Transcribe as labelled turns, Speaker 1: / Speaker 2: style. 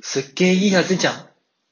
Speaker 1: すっげえいい味じゃん。